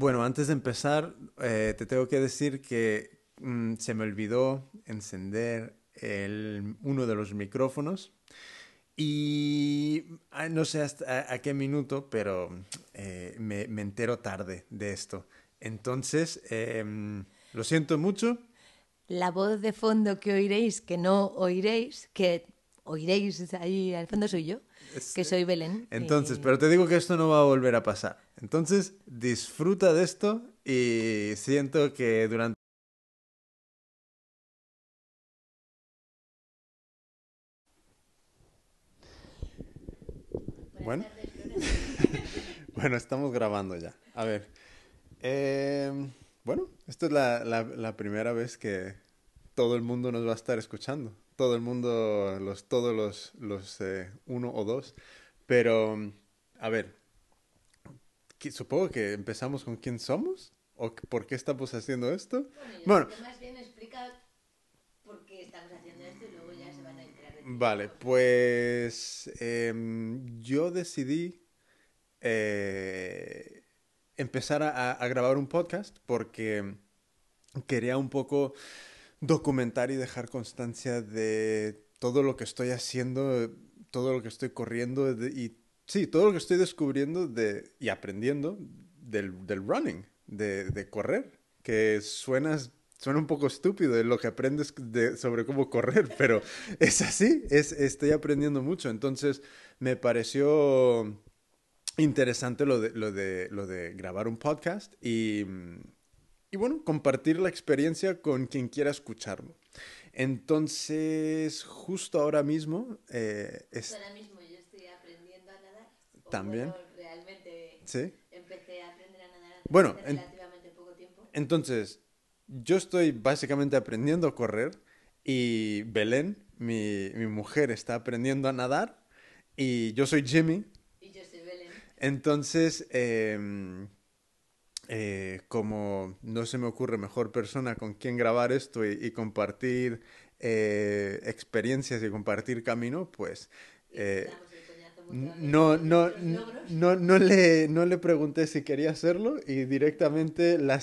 Bueno, antes de empezar, eh, te tengo que decir que mm, se me olvidó encender el, uno de los micrófonos y ah, no sé hasta a, qué minuto, pero eh, me, entero tarde de esto. Entonces, em, lo siento mucho. La voz de fondo que oiréis, que no oiréis, que oiréis ahí al fondo soy yo, que soy Belén. Entonces, pero te digo que esto no va a volver a pasar. Entonces, disfruta de esto y siento que durante... Bueno. bueno, estamos grabando ya. A ver. Em, bueno, esta es la, la, primera vez que todo el mundo nos va a estar escuchando. Todo el mundo, los, todos los, los eh, uno o dos. Pero, a ver, supongo que empezamos con quién somos o por qué estamos haciendo esto. Bueno, más bien explica por qué estamos haciendo esto y luego ya se van a enterar. vale, pues em, yo decidí eh, empezar a, grabar un podcast porque quería un poco documentar y dejar constancia de todo lo que estoy haciendo, todo lo que estoy corriendo y sí, todo lo que estoy descubriendo de, y aprendiendo del, del running, de, de, correr, que suena, suena un poco estúpido lo que aprendes de, sobre cómo correr, pero es así, es, estoy aprendiendo mucho. Entonces me pareció interesante lo de, lo de, lo de grabar un podcast y, y bueno, compartir la experiencia con quien quiera escucharlo. Entonces, justo ahora mismo... Eh, es... Ahora mismo yo estoy aprendiendo a nadar. También. realmente ¿Sí? empecé a aprender a nadar bueno, hace relativamente poco tiempo. Entonces, yo estoy básicamente aprendiendo a correr y Belén, mi, mi mujer, está aprendiendo a nadar y yo soy Jimmy, entonces, em, eh, como no se me ocurre mejor persona con quien grabar esto y, compartir eh, experiencias y compartir camino, pues eh, no, no, no, no, le, no le pregunté si quería hacerlo y directamente la,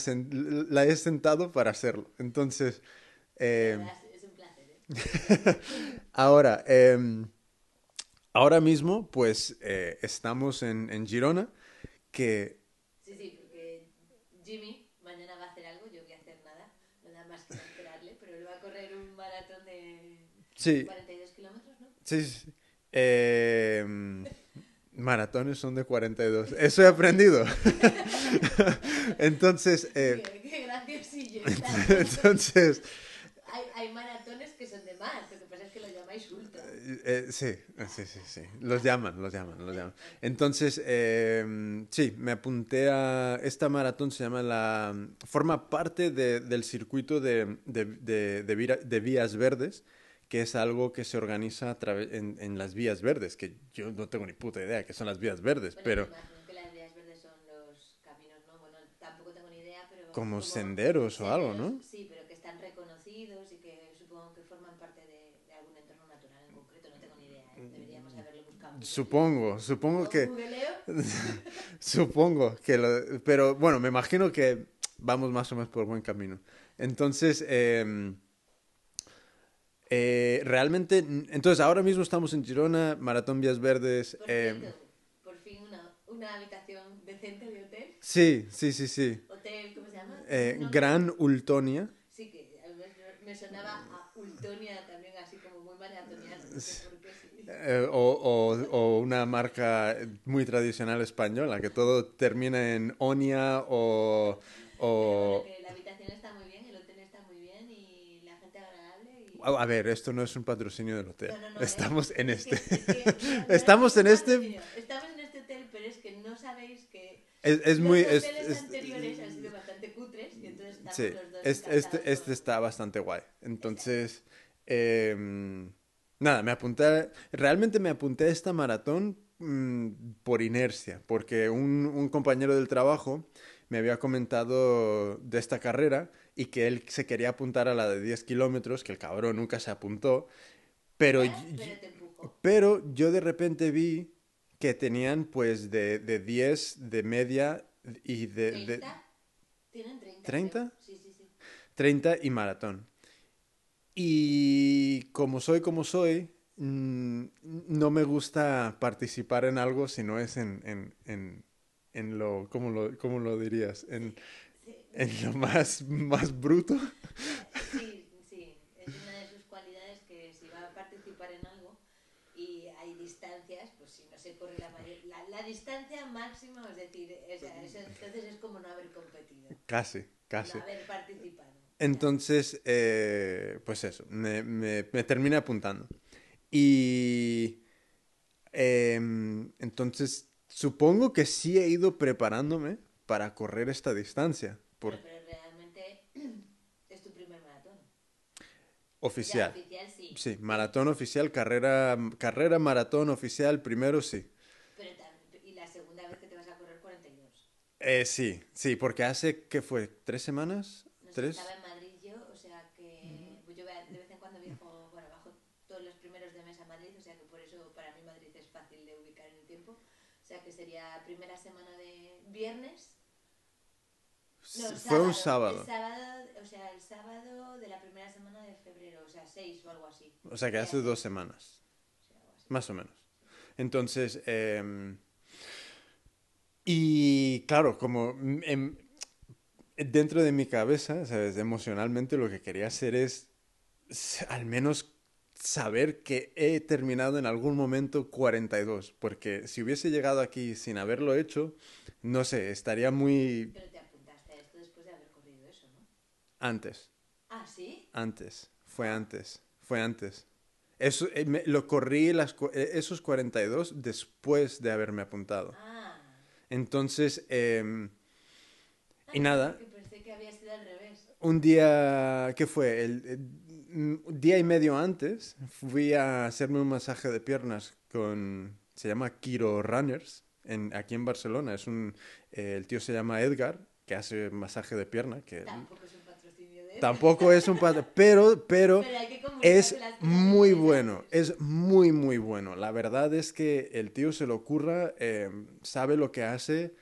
la he sentado para hacerlo. Entonces, em, es un placer. ahora, em, ahora mismo, pues estamos en, en, Girona, que... Jimmy mañana va a hacer algo, yo voy a hacer nada, nada más que esperarle, pero él va a correr un maratón de sí. 42 kilómetros, ¿no? Sí, sí. sí. Eh, maratones son de 42. Eso he aprendido. Entonces... Eh, qué, qué graciosillo. Entonces... Hay, hay maratones que son de más, lo que pasa es que lo llamáis ultra. Eh, sí, sí, sí, sí. Los llaman, los llaman, los llaman. Entonces, eh, sí, me apunté a... Esta maratón se llama la... Forma parte de, del circuito de, de, de, vías verdes, que es algo que se organiza a en, en, las vías verdes, que yo no tengo ni puta idea que son las vías verdes. Bueno, pero... Como, senderos o algo, ¿no? Sí, pero que están reconocidos y que supongo que forman parte de, de algún entorno natural en concreto, no tengo ni idea. ¿eh? Deberíamos haberlo buscado. Supongo, supongo que... supongo que lo... Pero bueno, me imagino que vamos más o menos por buen camino. Entonces, eh, eh, realmente, entonces ahora mismo estamos en Girona, Maratón Vías Verdes. Por, eh, por fin una, una, habitación decente de hotel. Sí, sí, sí, sí. Hotel, ¿cómo se llama? Eh, Gran Ultonia. Sí, que me sonaba a Ultonia también, así como muy maratoniano. Sí. Eh, o, o, o, una marca muy tradicional española, que todo termina en Onia o... o... Pero, la habitación está muy bien, el hotel está muy bien y la gente agradable. Y... A ver, esto no es un patrocinio del hotel. No, no, no, Estamos eh, en es este. Que, es que, Estamos en este. Estamos en este hotel, pero es que no sabéis que es, es los muy, hoteles es, anteriores han sido bastante cutres y entonces estamos sí, los dos este, este, este, está bastante guay. Entonces, eh, nada, me apunté, realmente me apunté a esta maratón mmm, por inercia, porque un, un, compañero del trabajo me había comentado de esta carrera y que él se quería apuntar a la de 10 kilómetros, que el cabrón nunca se apuntó, pero, ¿Eh? pero, pero yo de repente vi que tenían pues de, de 10 de media y de, de Tienen 30. ¿30? Sí, sí, sí. 30 y maratón. Y como soy como soy, mm, no me gusta participar en algo si no es en, en, en, en lo, ¿cómo lo, cómo lo dirías? En, en lo más, más bruto. Sí, sí, es una de sus cualidades que si va a participar en algo y hay distancias, pues si no se corre la, la, la distancia máxima, es decir, entonces es como no haber competido. Casi, casi. No haber participado. Entonces, eh, pues eso, me, me, me termina apuntando. Y em, entonces, supongo que sí he ido preparándome para correr esta distancia. Pero, realmente es tu primer maratón. Oficial. oficial sí. Sí, maratón oficial, carrera, carrera maratón oficial, primero sí. Pero, ¿Y la segunda vez que te vas a correr 42? Eh, sí, sí, porque hace, ¿qué fue? ¿Tres semanas? No ¿Tres? Estaba en Madrid yo, o sea que pues yo de vez en cuando viajo, bueno, bajo todos los primeros de mes a Madrid, o sea que por eso para mí Madrid es fácil de ubicar en el tiempo. O sea que sería primera semana de viernes no, fue un sábado. El sábado. O sea, el sábado de la primera semana de febrero, o sea, seis o algo así. O sea, que hace dos semanas. Más o menos. Entonces, eh, y claro, como em, dentro de mi cabeza, ¿sabes? Emocionalmente lo que quería hacer es al menos saber que he terminado en algún momento 42, porque si hubiese llegado aquí sin haberlo hecho, no sé, estaría muy... Antes. ¿Ah, sí? Antes. Fue antes. Fue antes. Eso, eh, me, lo corrí las, eh, esos 42 después de haberme apuntado. Ah. Entonces, eh, y nada. Pensé que había sido al revés. Un día, ¿qué fue? El, el, día y medio antes fui a hacerme un masaje de piernas con, se llama Kiro Runners, en, aquí en Barcelona. Es un, eh, el tío se llama Edgar, que hace masaje de pierna. Que, Tampoco es Tampoco es un padre, pero, pero, es muy bueno, es muy, muy bueno. La verdad es que el tío se lo ocurra, eh, sabe lo que hace.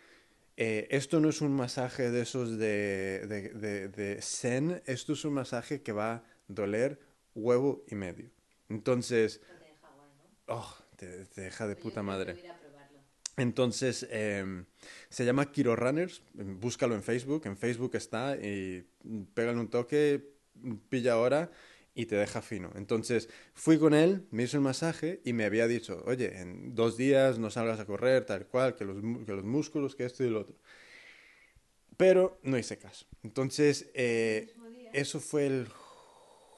Eh, esto no es un masaje de esos de, de, de, de, zen, esto es un masaje que va doler huevo y medio. Entonces, oh, te, te deja de puta madre. Entonces, eh, se llama Kiro Runners, búscalo en Facebook, en Facebook está y pégale un toque, pilla ahora y te deja fino. Entonces, fui con él, me hizo el masaje y me había dicho, oye, en dos días no salgas a correr, tal cual, que los, que los músculos, que esto y lo otro. Pero no hice caso. Entonces, eh, eso fue el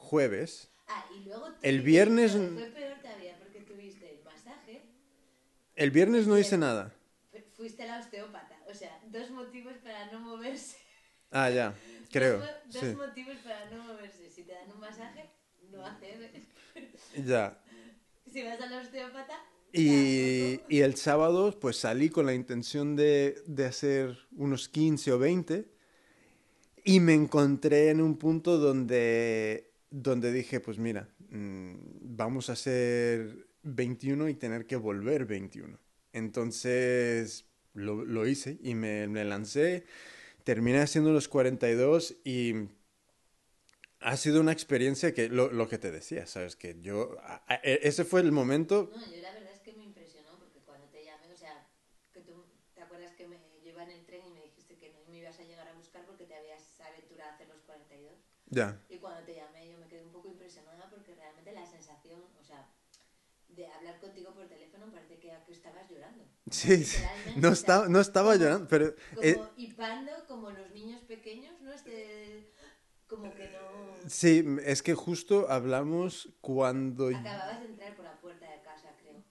jueves. Ah, y luego el viernes... Fue peor todavía porque tuviste el masaje el viernes no hice nada. Fuiste la osteópata. O sea, dos motivos para no moverse. Ah, ya, creo. Dos, dos motivos para no moverse. Si te dan un masaje, no hacer. Ya. Si vas a la osteópata. Y, y, el sábado, pues salí con la intención de, de hacer unos 15 o 20. Y me encontré en un punto donde, donde dije, pues mira, mmm, vamos a hacer 21 y tener que volver 21. Entonces lo, lo hice y me, me, lancé, terminé haciendo los 42 y ha sido una experiencia que lo, lo que te decía, ¿sabes? Que yo, a, a, e, ese fue el momento... No, yo la verdad es que me impresionó porque cuando te llamé, o sea, que tú te acuerdas que me lleva en el tren y me dijiste que no me ibas a llegar a buscar porque te habías aventurado a hacer los 42. Ya. Y cuando te llamé yo me quedé un poco impresionada porque realmente la sensación, o sea, de hablar contigo por teléfono parece que, que estabas llorando. Sí, no, estaba, no estaba llorando, pero... Como eh, hipando como los niños pequeños, ¿no? Este, como que no... Sí, es que justo hablamos cuando... Acababas de entrar por la puerta de casa, creo.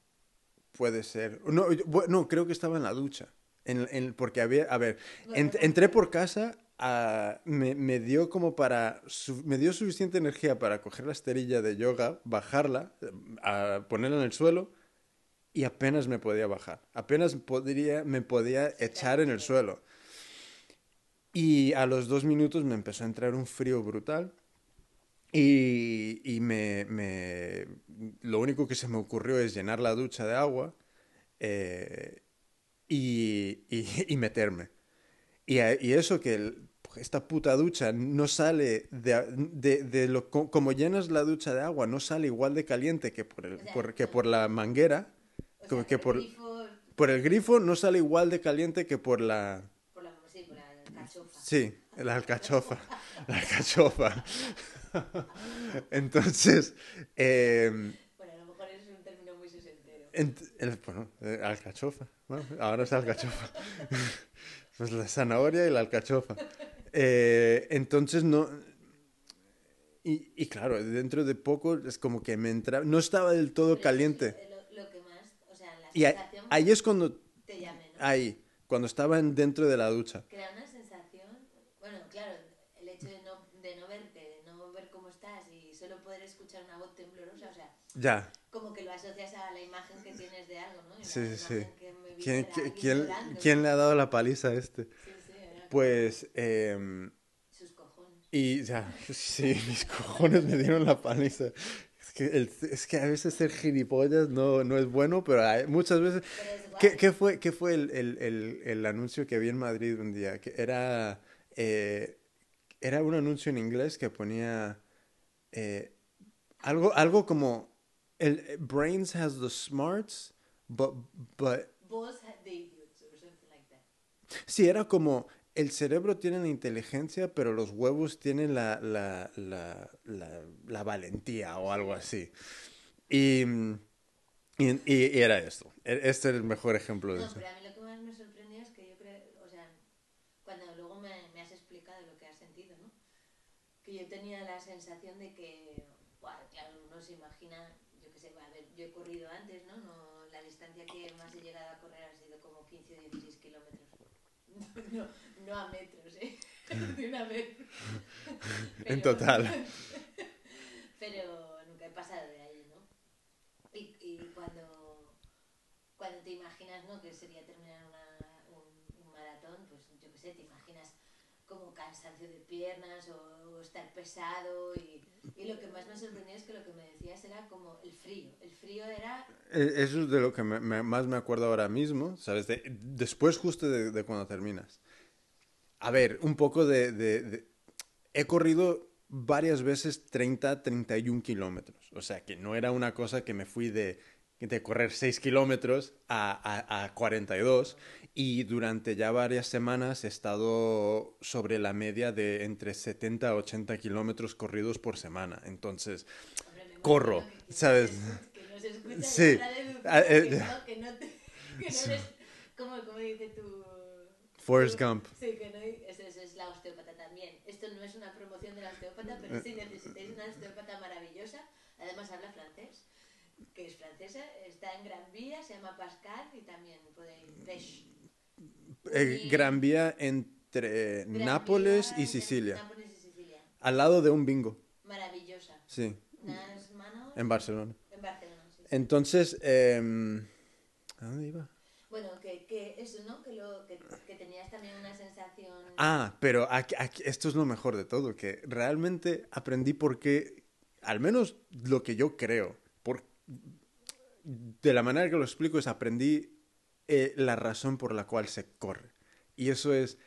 Puede ser. No, yo, no creo que estaba en la ducha. En, en, porque había, a ver, bueno, ent, entré por casa Uh, me, me, dio como para su, me dio suficiente energía para coger la esterilla de yoga, bajarla, uh, ponerla en el suelo y apenas me podía bajar, apenas podría, me podía echar en el suelo. Y a los dos minutos me empezó a entrar un frío brutal y, y me, me, lo único que se me ocurrió es llenar la ducha de agua eh, y, y, y meterme. Y, y, eso que esta puta ducha no sale de, de, de lo, co- como llenas la ducha de agua, no sale igual de caliente que por, el, O sea, por- que por la manguera, O como sea, que el por, grifo, por el grifo no sale igual de caliente que por la... por la, sí, por la cachofa. Sí, la alcachofa. La alcachofa. Entonces, em, Bueno, a lo mejor es un término muy sesentero. ent- el- bueno, eh, alcachofa. Bueno, ahora es alcachofa. Pues la zanahoria y la alcachofa. Eh, entonces no... Y, y claro, dentro de poco es como que me entraba... No estaba del todo Pero caliente. Lo, lo que más, o sea, la Y ahí, ahí es cuando... te llame, ¿no? Ahí, cuando estaba en- dentro de la ducha. Crea una sensación, bueno, claro, el hecho de no, de no verte, de no ver cómo estás y solo poder escuchar una voz temblorosa, o sea, Ya. como que lo asocias a la imagen que tienes de algo, ¿no? Y Sí, sí, sí. ¿Quién, quién, quién le ha dado la paliza a este? Sí, sí, era Pues... em, sus cojones. Y ya, sí, mis cojones me dieron la paliza. Es que, el- es que a veces ser gilipollas no, no es bueno, pero hay- muchas veces... ¿Qué, qué fue, qué fue el, el, el, el anuncio que vi en Madrid un día? Que era, eh, era un anuncio en inglés que ponía eh, algo, algo como... El, eh, Brains has the smarts, but, but Both had the idiots or something like that. Sí, era como el cerebro tiene la inteligencia, pero los huevos tienen la, la, la, la, la valentía o algo así. Y, y, y era esto. E- Este era el mejor ejemplo de No, eso. pero a mí lo que más me sorprendió es que yo creo, o sea, cuando luego me, me has explicado lo que has sentido, ¿no? Que yo tenía la sensación de que, buah, claro, uno se imagina, yo qué sé, a ver, yo he corrido antes, ¿no? no la distancia que más he llegado a correr ha sido como 15 o 16 kilómetros. No, no a metros, ¿eh? De una vez. En total. Pero nunca he pasado de ahí, ¿no? Y, y cuando, cuando te imaginas, ¿no? Que sería terminar una, un, un maratón, pues yo qué sé, te imaginas como cansancio de piernas o, o estar pesado y, y lo que más me sorprendió es que lo que me decías era como el frío. El frío era... E- Eso es de lo que me- me- más me acuerdo ahora mismo, ¿sabes? De- después justo de, de cuando terminas. A ver, un poco de, de- He corrido varias veces 30, 31 kilómetros. O sea, que no era una cosa que me fui de, de correr 6 kilómetros a, a, a 42. Y durante ya varias semanas he estado sobre la media de entre 70 a 80 kilómetros corridos por semana. Entonces, hombre, Corro, ¿sabes? Que no se escucha Sí. Ah, eh, que no, Sí. eres... Como, dice tu... Forrest tu- Gump. Sí, que no, eso, eso es la osteópata también. Esto no es una promoción de la osteópata, pero Eh. si necesitáis una osteópata maravillosa, además habla francés, que es francesa, está en Gran Vía, se llama Pascal y también podéis... Eh, Gran Vía entre Gran Nápoles Vía, y Sicilia. Nápoles y Sicilia. Al lado de un bingo. Maravillosa. Sí, manos en Barcelona. en Barcelona. sí, sí. Entonces, em, ¿a dónde iba? Bueno, que, que eso, ¿no? Que, lo, que, que tenías también una sensación... Ah, pero aquí, aquí- esto es lo mejor de todo, que realmente aprendí por qué, al menos lo que yo creo, de la manera que lo explico es aprendí eh, la razón por la cual se corre. Y eso es,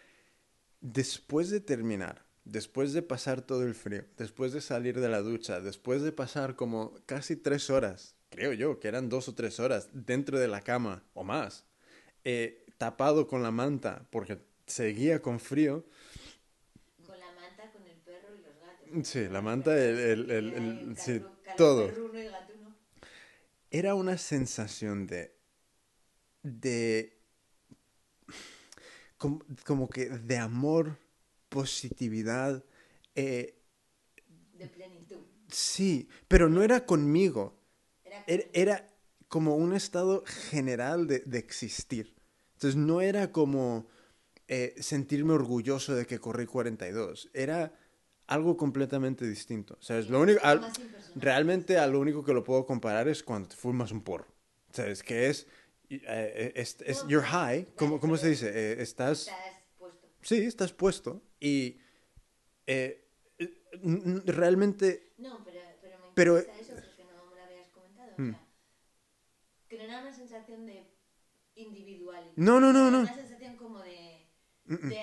después de terminar, después de pasar todo el frío, después de salir de la ducha, después de pasar como casi tres horas, creo yo que eran dos o tres horas dentro de la cama o más, eh, tapado con la manta porque seguía con frío, Con la manta, con el perro y los gatos. Sí, la manta, el- el- el- el- Calor- sí, todo. y. era una sensación de de como, como que de amor positividad eh, De plenitud. sí pero no era conmigo. Era era, como- era como un estado general de, de existir. Entonces no era como eh, sentirme orgulloso de que corrí 42 era algo completamente distinto ¿sabes? lo único al- realmente a lo único que lo puedo comparar es cuando te fumas un porro. ¿Sabes? Que es, eh, es, es- No, you're high, ¿cómo, cómo se dice? Eh, estás, Estás puesto. sí, estás puesto y eh, eh, realmente, No, pero, pero me Pero- interesa eso porque no me lo habías comentado. O Hmm. sea, que no era una sensación de individualidad. No, no, no, no. una sensación como de, de,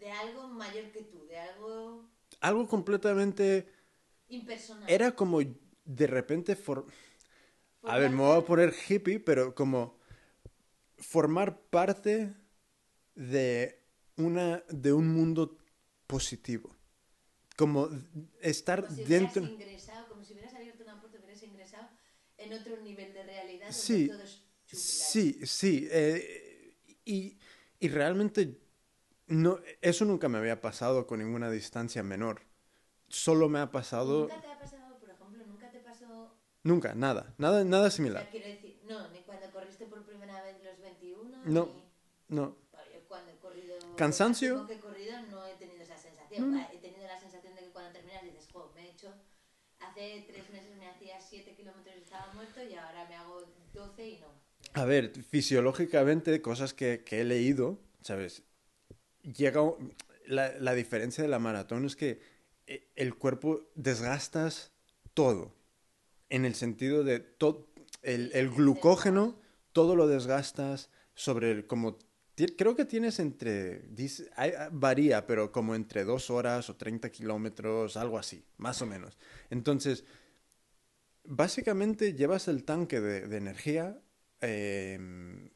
de algo mayor que tú, de algo Algo completamente... impersonal. Era como de repente... For... A ver, me voy a poner hippie, pero como formar parte de una de un mundo positivo. Como estar Como si dentro. ingresado, como si hubieras abierto una puerta, hubieras ingresado en otro nivel de realidad Sí. Sí, sí. eh, y, y realmente no, eso nunca me había pasado con ninguna distancia menor. Solo me ha pasado. ¿Nunca te ha pasado, por ejemplo, nunca te pasó, Nunca, nada. Nada, nada o sea, similar. quiero decir, no, ni cuando corriste por primera vez los 21, No. ni No. cuando he corrido... ¿Cansancio? que he corrido no he tenido esa sensación. He tenido la sensación de que cuando terminas dices, jo, me he hecho... Hace tres meses me hacía 7 kilómetros y estaba muerto y ahora me hago 12 y no. A ver, fisiológicamente, cosas que, que he leído, ¿sabes? Llega. La, la diferencia de la maratón es que eh, el cuerpo desgastas todo. En el sentido de todo. El, el glucógeno, todo lo desgastas sobre el. Como, creo que tienes entre. dice- hay- varía, pero como entre dos horas o 30 kilómetros, algo así, más o menos. Entonces, básicamente llevas el tanque de, de energía. eh,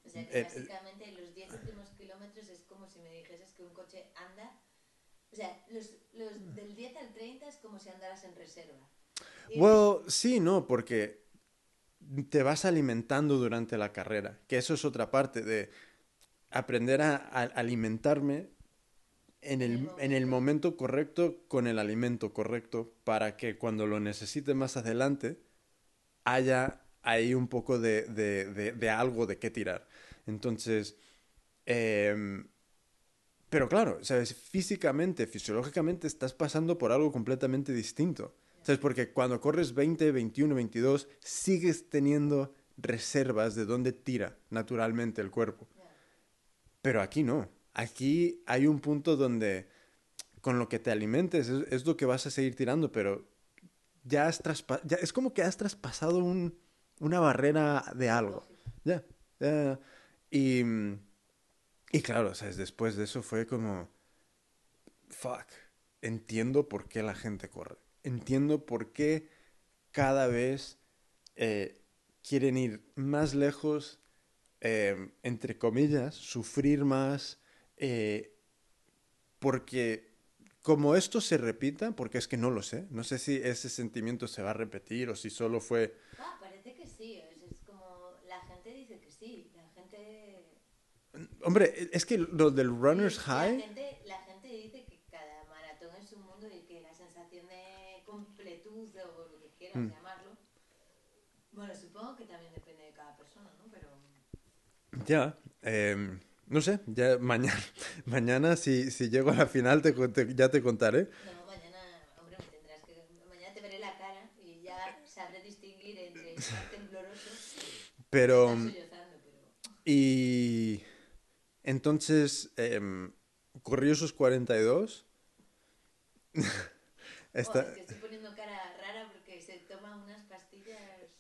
O sea que eh, básicamente los 10 últimos kilómetros es como si me dijeses que un coche anda. O sea, los, los del 10 al 30 es como si andaras en reserva. Y- Well, sí, no, porque te vas alimentando durante la carrera, que eso es otra parte de aprender a, a alimentarme en el, en el momento correcto con el alimento correcto para que cuando lo necesite más adelante haya ahí un poco de, de- de- de algo de qué tirar. Entonces, em, pero claro, ¿sabes? Físicamente, fisiológicamente estás pasando por algo completamente distinto. ¿Sabes? Porque cuando corres 20, 21, 22, sigues teniendo reservas de dónde tira naturalmente el cuerpo. Pero aquí no. Aquí hay un punto donde con lo que te alimentes es, es lo que vas a seguir tirando, pero ya has traspa- ya es como que has traspasado un- una barrera de algo. Ya. ya. Y, y claro, ¿sabes? Después de eso fue como, fuck, entiendo por qué la gente corre. Entiendo por qué cada vez eh, quieren ir más lejos, eh, entre comillas, sufrir más, eh, porque como esto se repita, porque es que no lo sé, no sé si ese sentimiento se va a repetir o si solo fue... Ah, parece que sí. Es, es como. La gente dice que sí. La gente. Hombre, es que lo del runner's la high... gente, la gente dice que cada maratón es un mundo y que la sensación de completud o lo que quieras Mm. llamarlo. Bueno, supongo que también depende de cada persona, ¿no? Pero. Ya, em, no sé, ya mañana, mañana si, si llego a la final te, te- ya te contaré. No, mañana, hombre, me tendrás que. Mañana te veré la cara y ya sabré distinguir entre estar tembloroso Pero, y estar sollozando, pero. y entonces, em, corrí esos 42. Esta- Joder, es que estoy poniendo cara rara porque se toma unas pastillas.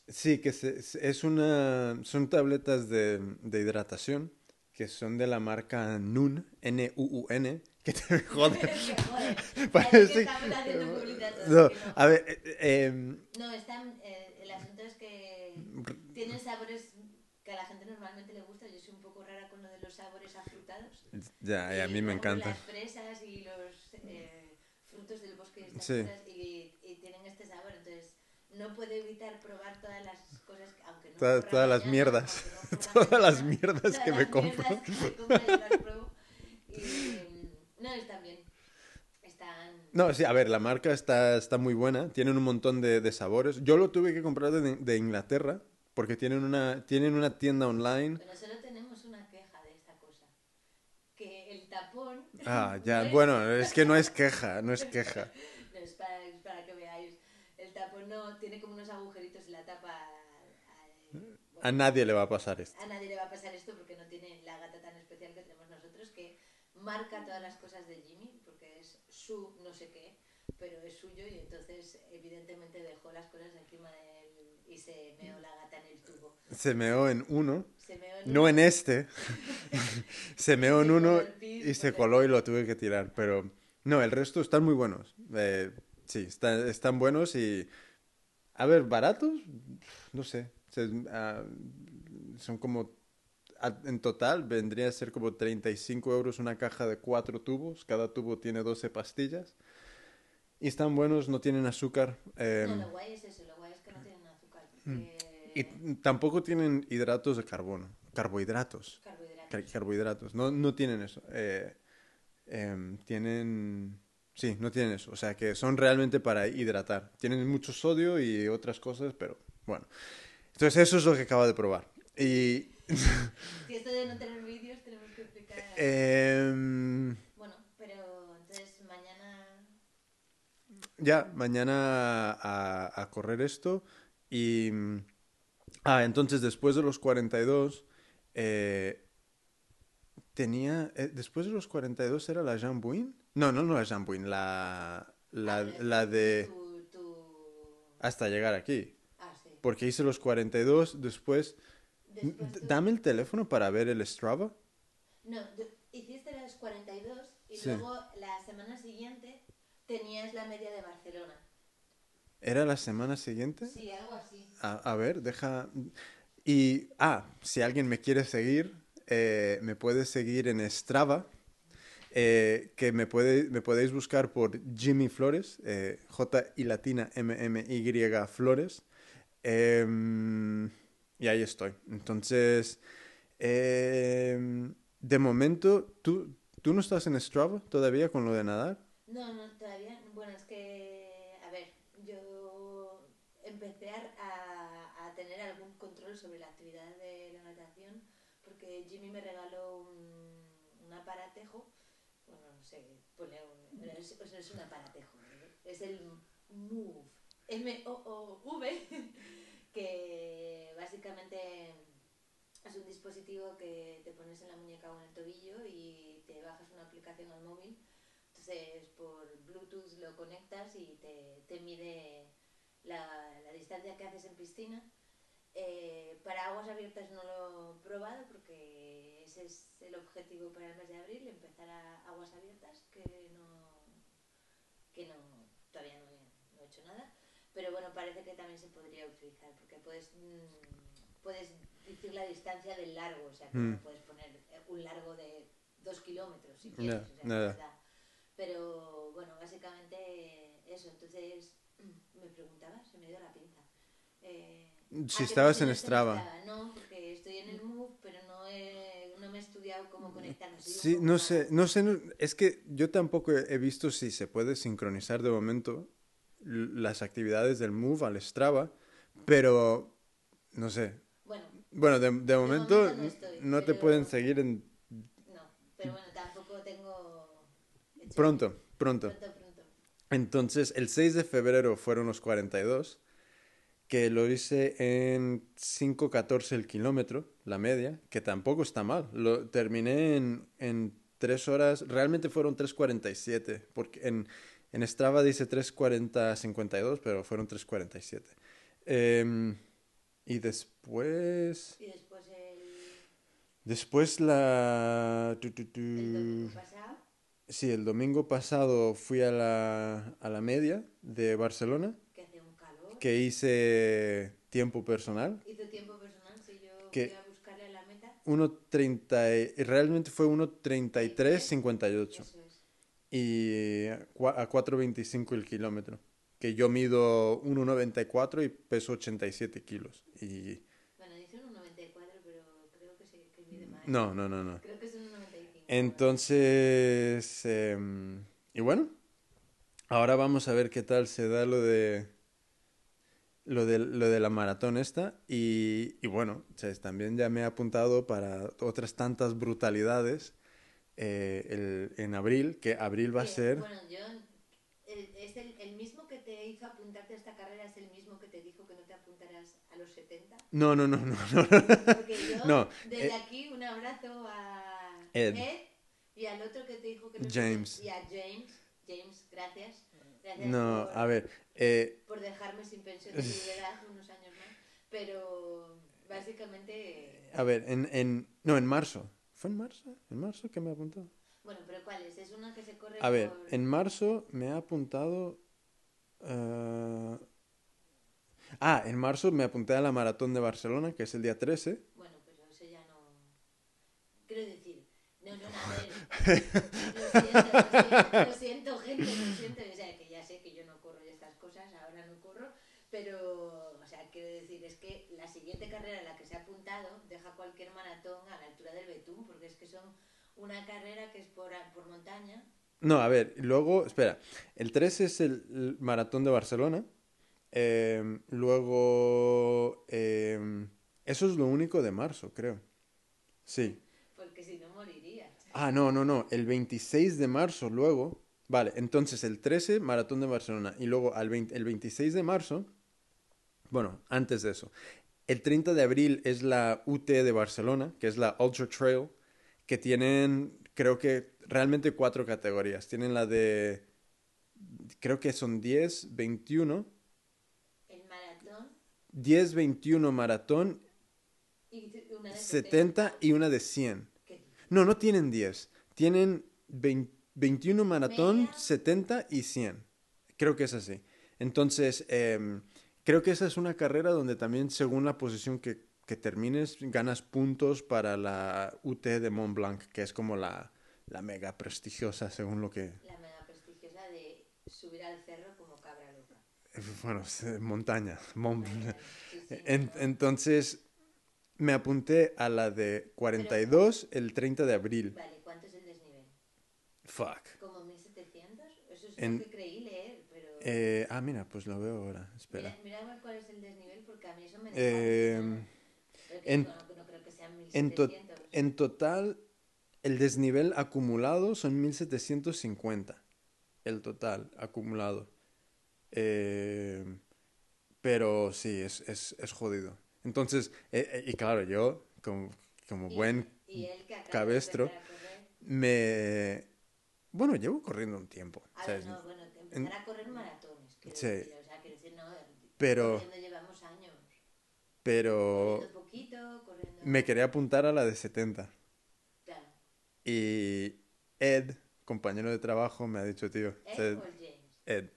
Sí, que se- es una, son tabletas de, de hidratación que son de la marca Nun, N-U-U-N, que te joder. Parece- que haciendo publicidad. No. a ver, eh, eh, em, No, están, eh, el asunto es que tienen sabores que a la gente normalmente le gusta. Yo soy un poco rara con lo de los sabores afrutados. Ya, y a mí me encanta. Las fresas y los eh, frutos del bosque y estas Sí. cosas, y, y tienen este sabor. Entonces, no puedo evitar probar todas las cosas, que- aunque no Todas- ocurra todas las mierdas. no Todas las mierdas todas que me compro. que me compro, yo las pruebo. Y, no, están bien. Están... No, sí, a ver, la marca está, está muy buena, tienen un montón de, de sabores. Yo lo tuve que comprar de, de Inglaterra porque tienen una, tienen una tienda online. Pero solo tenemos una queja de esta cosa. Que el tapón... Ah, ya, bueno, es que no es queja, no es queja. No, es para, es para que veáis. El tapón no tiene como unos agujeritos en la tapa. al- A nadie le va a pasar esto. a nadie le va a pasar esto porque no tiene la gata tan especial que tenemos nosotros que marca todas las cosas de Jimmy porque es su no sé qué, pero es suyo y entonces evidentemente dejó las cosas encima del y se meó la gata en el tubo. Se meó en uno, Se meó en no en este. se meó en uno y se coló y lo tuve que tirar. Pero no, el resto están muy buenos. Eh, sí, están, están buenos y... A ver, baratos, no sé. Se- ah, son como... a- En total vendría a ser como 35 euros una caja de cuatro tubos. Cada tubo tiene 12 pastillas. Y están buenos, no tienen azúcar. eh, No, lo guay es eso, lo guay es que no tienen azúcar. porque- y tampoco tienen hidratos de carbono. Carbohidratos. Carbohidratos. Car- carbohidratos. No, no tienen eso. Eh, em, tienen... Sí, no tienen eso. O sea que son realmente para hidratar. Tienen mucho sodio y otras cosas, pero bueno. Entonces eso es lo que acabo de probar. Y... Si esto de no tener vídeos tenemos que explicar... em, Bueno, pero entonces mañana... ya, mañana a, a correr esto. Y... mm, Ah, entonces después de los 42... eh, tenía... eh, después de los 42 era la Jean Bouin. No, no, no la Jean Bouin. La, la, la de... Tu, tu... Hasta llegar aquí. Ah, sí. Porque hice los 42, después... Después tú- Dame el teléfono para ver el Strava. No, hiciste las 42 y Sí. luego la semana siguiente tenías la media de Barcelona. ¿Era la semana siguiente? Sí, algo así. A, a ver, deja... Y, ah, si alguien me quiere seguir, eh, me puede seguir en Strava, eh, que me, puede, me podéis buscar por Jimmy Flores, eh, J y latina M M Y Flores. Em, y ahí estoy. Entonces, em, de momento, ¿tú, ¿tú no estás en Strava todavía con lo de nadar? No, no, todavía. Bueno, es que, empecé a, tener algún control sobre la actividad de la natación porque Jimmy me regaló un, aparatejo. Bueno, no sé, pone un. pero Es, un aparatejo. ¿no? Es el Move. M-O-O-V. que básicamente es un dispositivo que te pones en la muñeca o en el tobillo y te bajas una aplicación al móvil. Entonces por Bluetooth lo conectas y te, te mide la, la distancia que haces en piscina. Eh, para aguas abiertas no lo he probado porque ese es el objetivo para el mes de abril, empezar a aguas abiertas, que no, que no todavía no he, no he hecho nada. Pero bueno, parece que también se podría utilizar porque puedes, mm, puedes decir la distancia del largo, o sea que Mm. puedes poner eh, un largo de dos kilómetros si quieres. O sea. Pero bueno, básicamente eso. Entonces me preguntaba, se me dio la pinza. Eh, Si ¿a qué estabas en Strava. No, porque estoy en el Move, pero no, he, no me he estudiado cómo un Sí, no sé, no sé, no- es que yo tampoco he visto si se puede sincronizar de momento las actividades del Move al Strava, pero no sé. Bueno, Bueno, de, de momento momento no estoy, no te pueden seguir en no. Pero bueno, tampoco tengo... hecho- pronto, pronto. Pronto, pronto. Entonces, el 6 de febrero fueron los 42, que lo hice en 5.14 el kilómetro, la media, que tampoco está mal. Lo terminé en, en 3 horas, realmente fueron 3.47, porque en, en Strava dice 3.40.52, pero fueron 3.47. Em, y después... Y después el, Después la... tu, tu, tu- el domingo pasado... Sí, el domingo pasado fui a la, a la media de Barcelona, que hace un calor. que hice tiempo personal. Hizo tiempo personal, si yo Que- fui a buscarle a la meta. 1.30, y- realmente fue 1.33.58 Eso es. y a cua- a 4.25 el kilómetro. Que yo mido 1.94 y peso 87 kilos. Y Bueno, dice un 94, pero creo que, se, que mide más. no, no, no, no. Creo que es un 95. Entonces, em, y bueno, ahora vamos a ver qué tal se da lo de lo de, lo de la maratón esta. Y, y bueno, pues, también ya me he apuntado para otras tantas brutalidades eh, el- en abril, que abril va a ser... Bueno, yo... el- es el, el mismo que te hizo apuntarte a esta carrera, es el mismo que te dijo que no te apuntaras a los 70. No, no, no, no, no. Porque yo, No, desde eh, aquí, un abrazo a Ed. y al otro que te dijo que no James. Y a James. James, gracias. Gracias No, por, a ver, eh, por dejarme sin pensión de viudedad unos años más. Pero básicamente... A ver, en, en... No, en marzo. ¿Fue en marzo? ¿En marzo que me apuntó? Bueno, pero ¿cuál es? ¿Es una que se corre A ver, en marzo me ha apuntado... eh, Ah, en marzo me apunté a la maratón de Barcelona, que es el día 13. Bueno, pero eso ya no... Quiero decir, no, no, no, a ver. Lo siento, lo siento, gente, lo siento. O sea, que ya sé que yo no corro de estas cosas, ahora no corro, pero, o sea, quiero decir, es que la siguiente carrera a la que se ha apuntado deja cualquier maratón a la altura del Betún, porque es que son una carrera que es por, por montaña. No, a ver, luego, espera, el 13 es el, el maratón de Barcelona. em, luego, em, eso es lo único de marzo, creo. Sí. Porque si no moriría. Ah, no, no, no, el 26 de marzo luego. Vale, entonces el 13, maratón de Barcelona. Y luego al 20 el 26 de marzo, bueno, antes de eso, el 30 de abril es la UT de Barcelona, que es la Ultra Trail, que tienen, creo que realmente cuatro categorías. Tienen la de, creo que son 10, 21, El maratón 10, 21 maratón, y una de 70 y una de 100. No, no tienen 10. Tienen 20 21 maratón, Media. 70 y 100. Creo que es así. Entonces, em, creo que esa es una carrera donde también, según la posición que, que termines, ganas puntos para la UT de Mont Blanc, que es como la, la mega prestigiosa, según lo que... La mega prestigiosa de subir al cerro como cabra loca. Bueno, eh, montaña. Mont Blanc. Sí, sí, En- no, no. entonces, me apunté a la de 42 el 30 de abril. Vale, ¿cuánto es el desnivel? Fuck. ¿Como 1700? Eso es En- lo que creí leer, pero... Eh, ah, mira, pues lo veo ahora. Espera. Mira, mira cuál es el desnivel porque a mí eso me Eh, Pero que en- no, no creo que sean En, to- 1700. en total, el desnivel acumulado son 1750. El total acumulado. Eh, pero sí, es, es, es jodido. Entonces, eh, eh, y claro, yo, como, como buen y cabestro, me... Bueno, llevo corriendo un tiempo. A ¿sabes? ver, no, bueno, empezar a correr maratones. quiero Sí. decir, o sea, decir, no, Pero- llevamos años. Pero Corriendo poquito, corriendo... me quería apuntar a la de 70. Claro. Y Ed, compañero de trabajo, me ha dicho, tío, ¿Ed o James? Ed,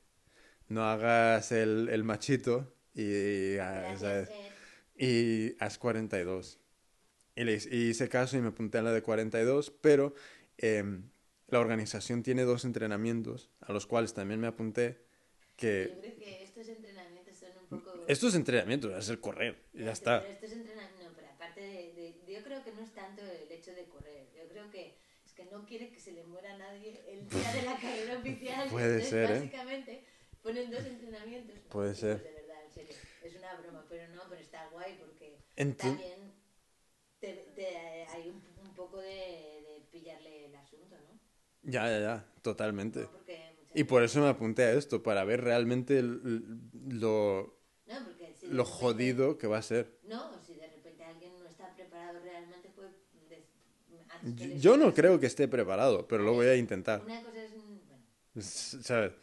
no hagas el, el machito y, ah, Gracias, ¿sabes? Ed. Y haz 42. Y, le, y hice caso y me apunté a la de 42, pero em, la organización tiene dos entrenamientos, a los cuales también me apunté, Yo que creo que estos entrenamientos son un poco... estos entrenamientos es el correr, ya está. Pero estos entrenamientos, no, pero aparte de, de- Yo creo que no es tanto el hecho de correr. Yo creo que es que no quiere que se le muera a nadie el día de la carrera oficial. Puede Entonces, ser, ¿eh? Básicamente ponen dos entrenamientos. Puede ser. De verdad, en serio. Es una broma, pero no, pero está guay porque Enti- también te, te- hay un, un poco de, de pillarle el asunto, ¿no? Ya, ya, ya, totalmente. No, Y por eso me apunté a esto, para ver realmente el- lo, No, si lo repente- jodido que va a ser. No, si de repente alguien no está preparado realmente, pues. Yo, yo no creo que esté preparado, pero lo voy a intentar. Una cosa es. Bueno, ¿Sabes?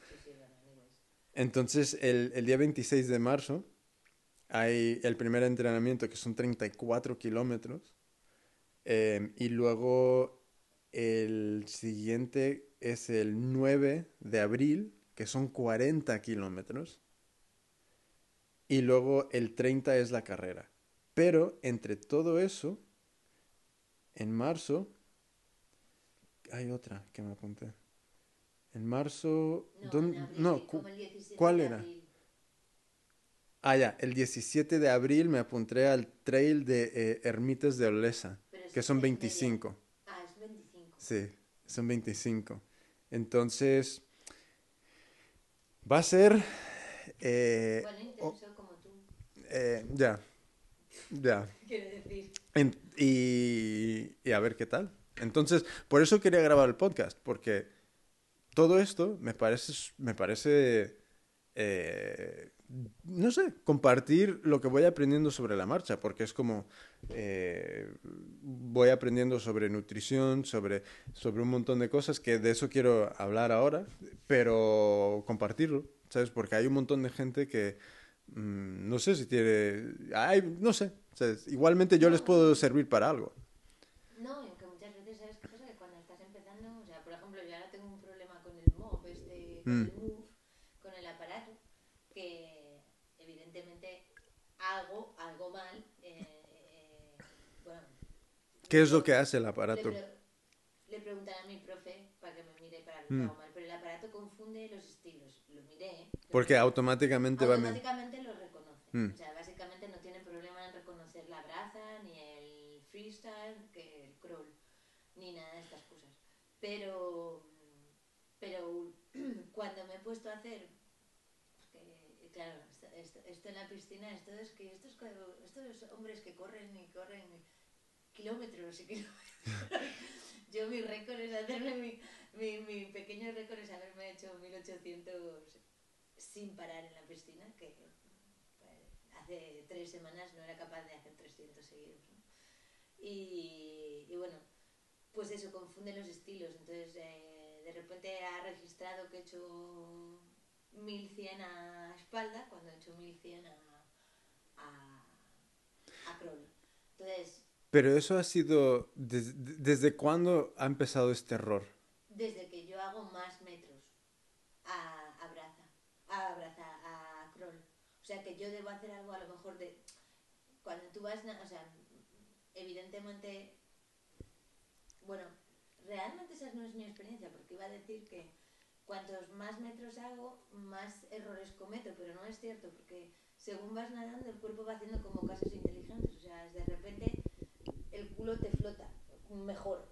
Entonces, el, el día 26 de marzo hay el primer entrenamiento que son 34 kilómetros. eh, y luego el siguiente es el 9 de abril, que son 40 kilómetros. Y luego el 30 es la carrera. Pero entre todo eso, en marzo, hay otra que me apunté. En marzo, No, ¿dónde- en abril, no, cu- como el 17 ¿cuál era? Ah, ya, el 17 de abril me apunté al trail de eh, Ermitas de Olesa, que son es media- 25. Ah, es 25. Sí, son 25. Entonces, va a ser... eh, Bueno, como tú, eh, ya, ya. quiero decir. En- y, y a ver qué tal. Entonces, por eso quería grabar el podcast, porque todo esto me parece, me parece, eh, no sé, compartir lo que voy aprendiendo sobre la marcha, porque es como, eh, voy aprendiendo sobre nutrición, sobre, sobre un montón de cosas que de eso quiero hablar ahora, pero compartirlo, ¿sabes? Porque hay un montón de gente que Mm, no sé si tiene... No sé. Igualmente yo les puedo servir para algo. No, aunque muchas veces que cuando estás empezando, o sea, por ejemplo, yo ahora tengo un problema con el MOV, este, Mm. el Move, con el aparato, que evidentemente hago algo mal. eh, eh, bueno, ¿Qué es lo que hace el le, aparato? pre- le preguntaré a mi profe para que me mire para ver Mm. qué hago mal, pero el aparato confunde los estilos. Lo miré. Porque automáticamente va... me- automáticamente lo reconoce. Mm. O sea, básicamente no tiene problema en reconocer la braza, ni el freestyle, que el crawl, ni nada de estas cosas. Pero, pero cuando me he puesto a hacer, que, claro, esto, en la piscina, esto es que estos, estos hombres que corren y corren kilómetros y kilómetros. Yo mi récord es hacerme mi, mi, mi pequeño récord es haberme hecho 1800 sin parar en la piscina, que eh, hace tres semanas no era capaz de hacer 300 seguidos. Y, y bueno, pues eso confunde los estilos. Entonces, eh, de repente ha registrado que he hecho 1100 a espalda cuando he hecho 1100 a, a, a crawl. Entonces, Pero eso ha sido... des- ¿Desde cuándo ha empezado este error? desde que yo hago más metros a, a braza, a braza, a crawl. O sea que yo debo hacer algo a lo mejor de... Cuando tú vas, o sea, evidentemente, bueno, realmente esa no es mi experiencia, porque iba a decir que cuantos más metros hago, más errores cometo, pero no es cierto, porque según vas nadando, el cuerpo va haciendo como casos inteligentes, o sea, de repente el culo te flota mejor,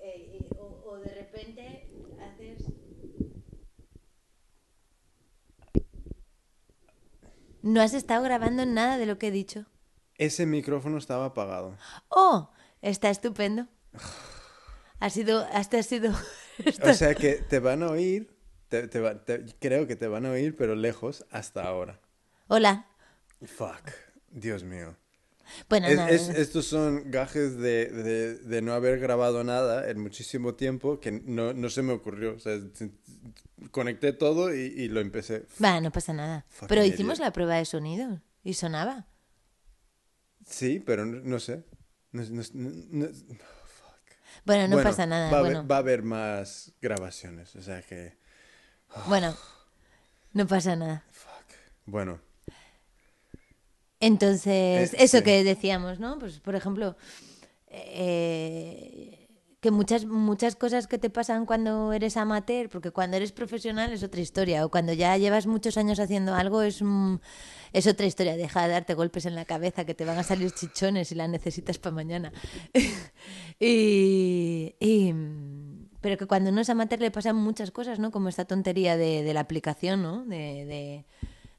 eh, eh, o, o de repente haces... No has estado grabando nada de lo que he dicho. Ese micrófono estaba apagado. ¡Oh! Está estupendo. Ha sido, hasta ha sido. O sea que te van a oír, te- te va- te- creo que te van a oír, pero lejos hasta ahora. Hola. Fuck, Dios mío. Bueno, Es- nada. es- estos son gajes de, de- de no haber grabado nada en muchísimo tiempo que no, no se me ocurrió. O sea, s- conecté todo y, y lo empecé. Va, no pasa nada. Fucking Pero idiot. hicimos la prueba de sonido y sonaba. Sí, pero no, no sé. No- no- no- no- fuck. Bueno, no Bueno, pasa nada. Va a, bueno, haber, va a haber más grabaciones, o sea que... bueno, no pasa nada. Fuck. Bueno, Entonces, Eh, eso sí. que decíamos, ¿no? Pues, por ejemplo, eh, que muchas, muchas cosas que te pasan cuando eres amateur, porque cuando eres profesional es otra historia, o cuando ya llevas muchos años haciendo algo es, es otra historia. Deja de darte golpes en la cabeza, que te van a salir chichones y la necesitas para mañana. y, y- pero que cuando uno es amateur le pasan muchas cosas, ¿no? Como esta tontería de, de la aplicación, ¿no? De, de-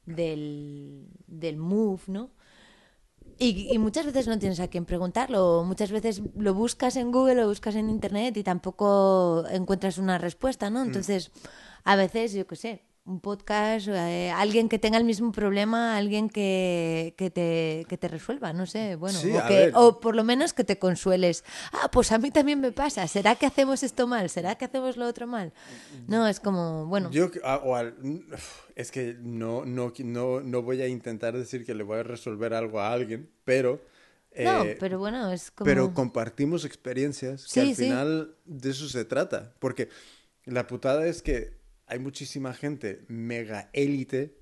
del, del Move, ¿no? Y, y muchas veces no tienes a quién preguntarlo, muchas veces lo buscas en Google o buscas en Internet y tampoco encuentras una respuesta, Mm. ¿no? Entonces, a veces, yo qué sé, un podcast, eh, alguien que tenga el mismo problema, alguien que, que, te, que te resuelva, no sé, bueno, Sí, o, que- por lo menos que te consueles. Ah, pues a mí también me pasa, ¿será que hacemos esto mal? ¿Será que hacemos lo otro mal? No, es como, bueno, yo... ah, o al- es que no, no, no, no voy a intentar decir que le voy a resolver algo a alguien, pero... no, eh, pero bueno, es como... Pero compartimos experiencias que al sí. final de eso se trata. Porque la putada es que hay muchísima gente mega élite,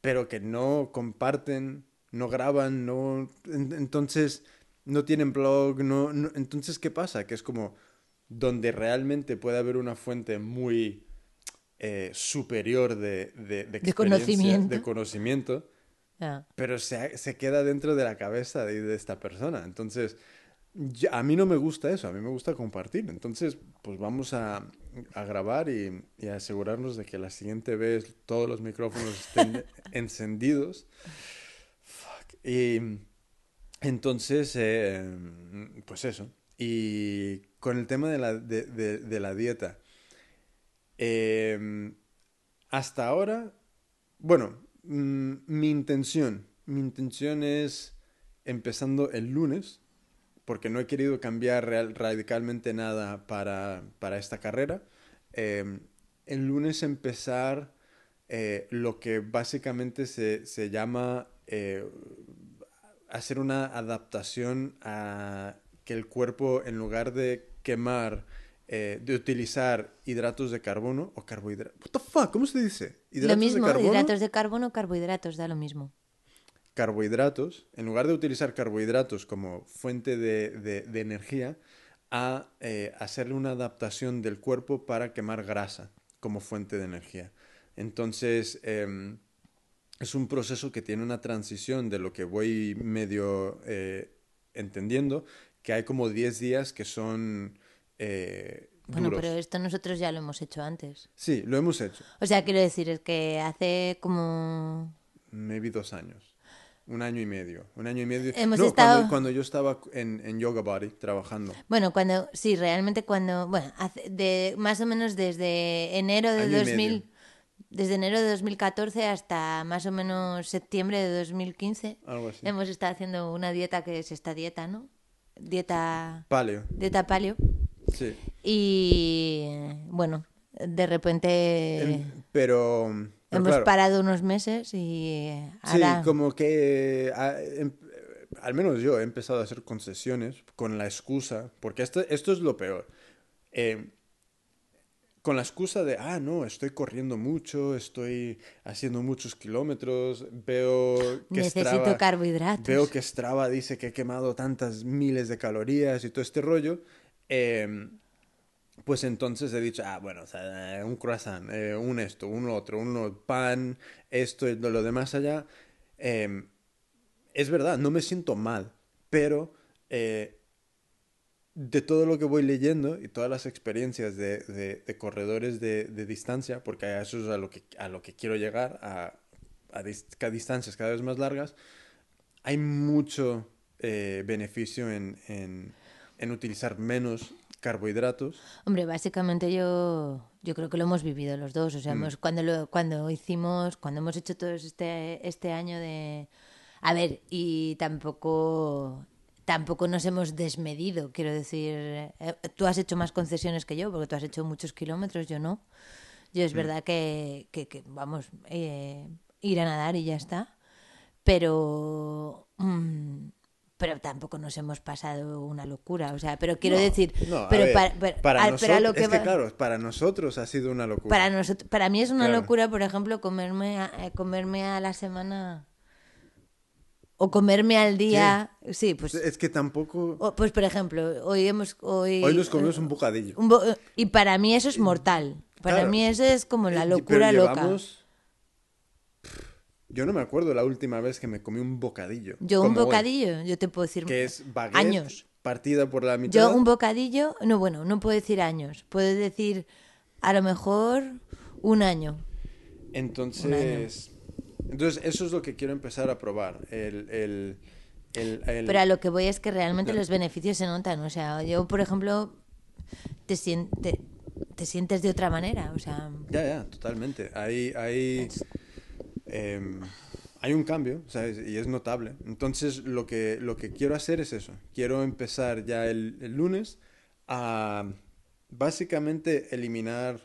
pero que no comparten, no graban, no. en- Entonces no tienen blog, no, no- Entonces, ¿qué pasa? Que es como donde realmente puede haber una fuente muy eh, superior de, de, de experiencia, conocimiento. de conocimiento Ah. pero se, se queda dentro de la cabeza de, de esta persona. Entonces, a mí no me gusta eso, a mí me gusta compartir. Entonces, pues vamos a, a grabar y, y asegurarnos de que la siguiente vez todos los micrófonos estén encendidos. Fuck. Y entonces, eh, pues eso. Y con el tema de la, de, de- de la dieta, eh, hasta ahora, bueno, mm, mi intención, mi intención es empezando el lunes, porque no he querido cambiar real- radicalmente nada para, para esta carrera. eh, el lunes empezar eh, lo que básicamente se, se llama eh, hacer una adaptación a que el cuerpo, en lugar de quemar, eh, de utilizar hidratos de carbono o carbohidratos. What the fuck? ¿Cómo se dice? Lo mismo, hidratos de carbono o carbohidratos, da lo mismo. Carbohidratos, en lugar de utilizar carbohidratos como fuente de, de, de energía, a eh, hacerle una adaptación del cuerpo para quemar grasa como fuente de energía. Entonces, eh, es un proceso que tiene una transición de lo que voy medio eh, entendiendo, que hay como 10 días que son... Eh, bueno, duros. pero esto nosotros ya lo hemos hecho antes. Sí, lo hemos hecho. O sea, quiero decir, es que hace como... Maybe dos años. Un año y medio. Un año y medio. Hemos no, estado- cuando, cuando yo estaba en, en Yoga Body trabajando. Bueno, cuando, sí, realmente cuando, bueno, hace- de, más o menos desde enero de Año y 2000, medio. desde enero de 2014 hasta más o menos septiembre de 2015, Algo así. hemos estado haciendo una dieta que es esta dieta, ¿no? Dieta, Paleo. dieta paleo. Sí. Y bueno, de repente Em, pero. Pero hemos claro, parado unos meses y Sí, ahora... como que ah, em- al menos yo he empezado a hacer concesiones con la excusa, porque esto, esto es lo peor. Eh, con la excusa de, ah, no, estoy corriendo mucho, estoy haciendo muchos kilómetros, veo que Necesito Strava, carbohidratos. veo que Strava dice que he quemado tantas miles de calorías y todo este rollo. eh, pues entonces he dicho, ah, bueno, o sea, un croissant, eh, un esto, un otro, un pan, esto lo, demás allá. Eh, es verdad, no me siento mal, pero eh, de todo lo que voy leyendo y todas las experiencias de, de- de corredores de, de distancia, porque a eso es a lo que, a lo que quiero llegar, a, a dis- a distancias cada vez más largas, hay mucho eh, beneficio en, en- en utilizar menos carbohidratos. Hombre, básicamente yo, yo creo que lo hemos vivido los dos. O sea, Mm. hemos- cuando, lo, cuando hicimos, cuando hemos hecho todo este, este año de... A ver, y tampoco, tampoco nos hemos desmedido, quiero decir. eh, tú has hecho más concesiones que yo, porque tú has hecho muchos kilómetros, yo no. Yo Mm. es verdad que, que, que, vamos, eh, ir a nadar y ya está. Pero... mm, pero tampoco nos hemos pasado una locura, o sea, pero quiero No, decir, no, pero ver, para, para nosotros, lo que es que va- claro, para nosotros ha sido una locura. para nosotros, para mí es una Claro. locura, por ejemplo, comerme a, eh, comerme a la semana o comerme al día, sí, pues Es que tampoco... o- pues por ejemplo, hoy hemos hoy, Hoy nos comimos un bocadillo. un bo- y para mí eso es mortal. Para Claro. mí eso es como la Eh, locura pero loca. Yo no me acuerdo la última vez que me comí un bocadillo. Yo un hoy, bocadillo, yo te puedo decir que es baguette años. partida por la mitad. Yo un bocadillo, no, bueno, no puedo decir años, puedo decir a lo mejor un año. Entonces, entonces eso es lo que quiero empezar a probar. El, el, el, el- Pero a lo que voy es que realmente los beneficios se notan. O sea, yo, por ejemplo, te, sien- te, te sientes de otra manera. O sea, Ya, ya, totalmente. Hay, hay, em, hay un cambio, ¿sabes? Y es notable. Entonces, lo que, lo que quiero hacer es eso. Quiero empezar ya el, el lunes a básicamente eliminar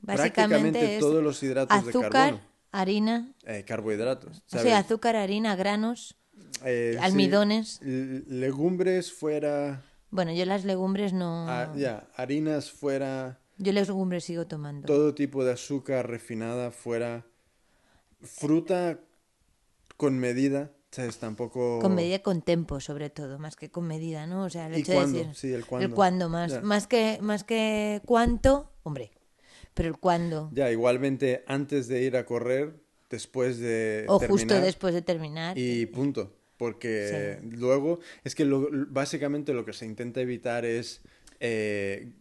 básicamente prácticamente todos los hidratos de azúcar, carbono. harina, Eh, carbohidratos, o sea, azúcar, harina, granos, Eh, almidones. legumbres fuera... Bueno, yo las legumbres no. ah, ya, harinas fuera... Yo las legumbres sigo tomando. todo tipo de azúcar refinada fuera fruta con medida sabes tampoco Con medida, con tempo, sobre todo, más que con medida, ¿no? O sea, el ¿Y hecho cuándo? de decir. Sí, el cuándo. cuándo, más, más, que, más que cuánto, hombre. Pero el cuándo. ya igualmente antes de ir a correr después de o terminar justo después de terminar. y punto porque luego es que lo- básicamente lo que se intenta evitar es eh,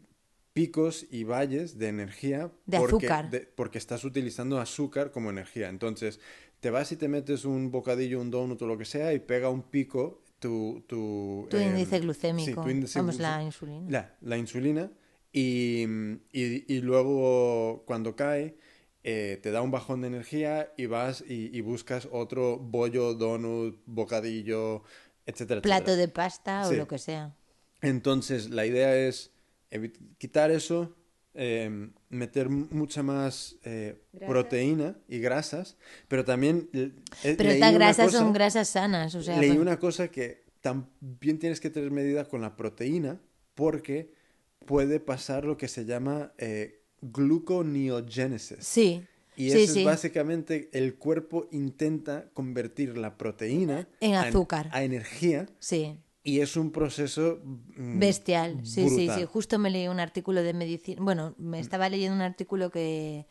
picos y valles de energía De porque, azúcar. de- porque estás utilizando azúcar como energía. Entonces, te vas y te metes un bocadillo, un donut o lo que sea y pega un pico tu... Tu, Tu eh, índice glucémico. sí, tu índice Vamos, la insulina. La, la insulina. Y, y- y luego cuando cae, eh, te da un bajón de energía y vas y, y buscas otro bollo, donut, bocadillo, etcétera, Plato etcétera. de pasta Sí. o lo que sea. Entonces, la idea es quitar eso, eh, meter mucha más eh, proteína y grasas, pero también... eh, Pero estas grasas cosa- son grasas sanas, o sea, Leí pues- una cosa que también tienes que tener medida con la proteína porque puede pasar lo que se llama eh, gluconeogenesis. sí, Y sí, eso sí. es básicamente el cuerpo intenta convertir la proteína En a- azúcar. a, energía sí. Y es un proceso mm, Bestial, sí, sí, brutal. sí. Justo me leí un artículo de medicina. Bueno, me estaba leyendo un artículo que,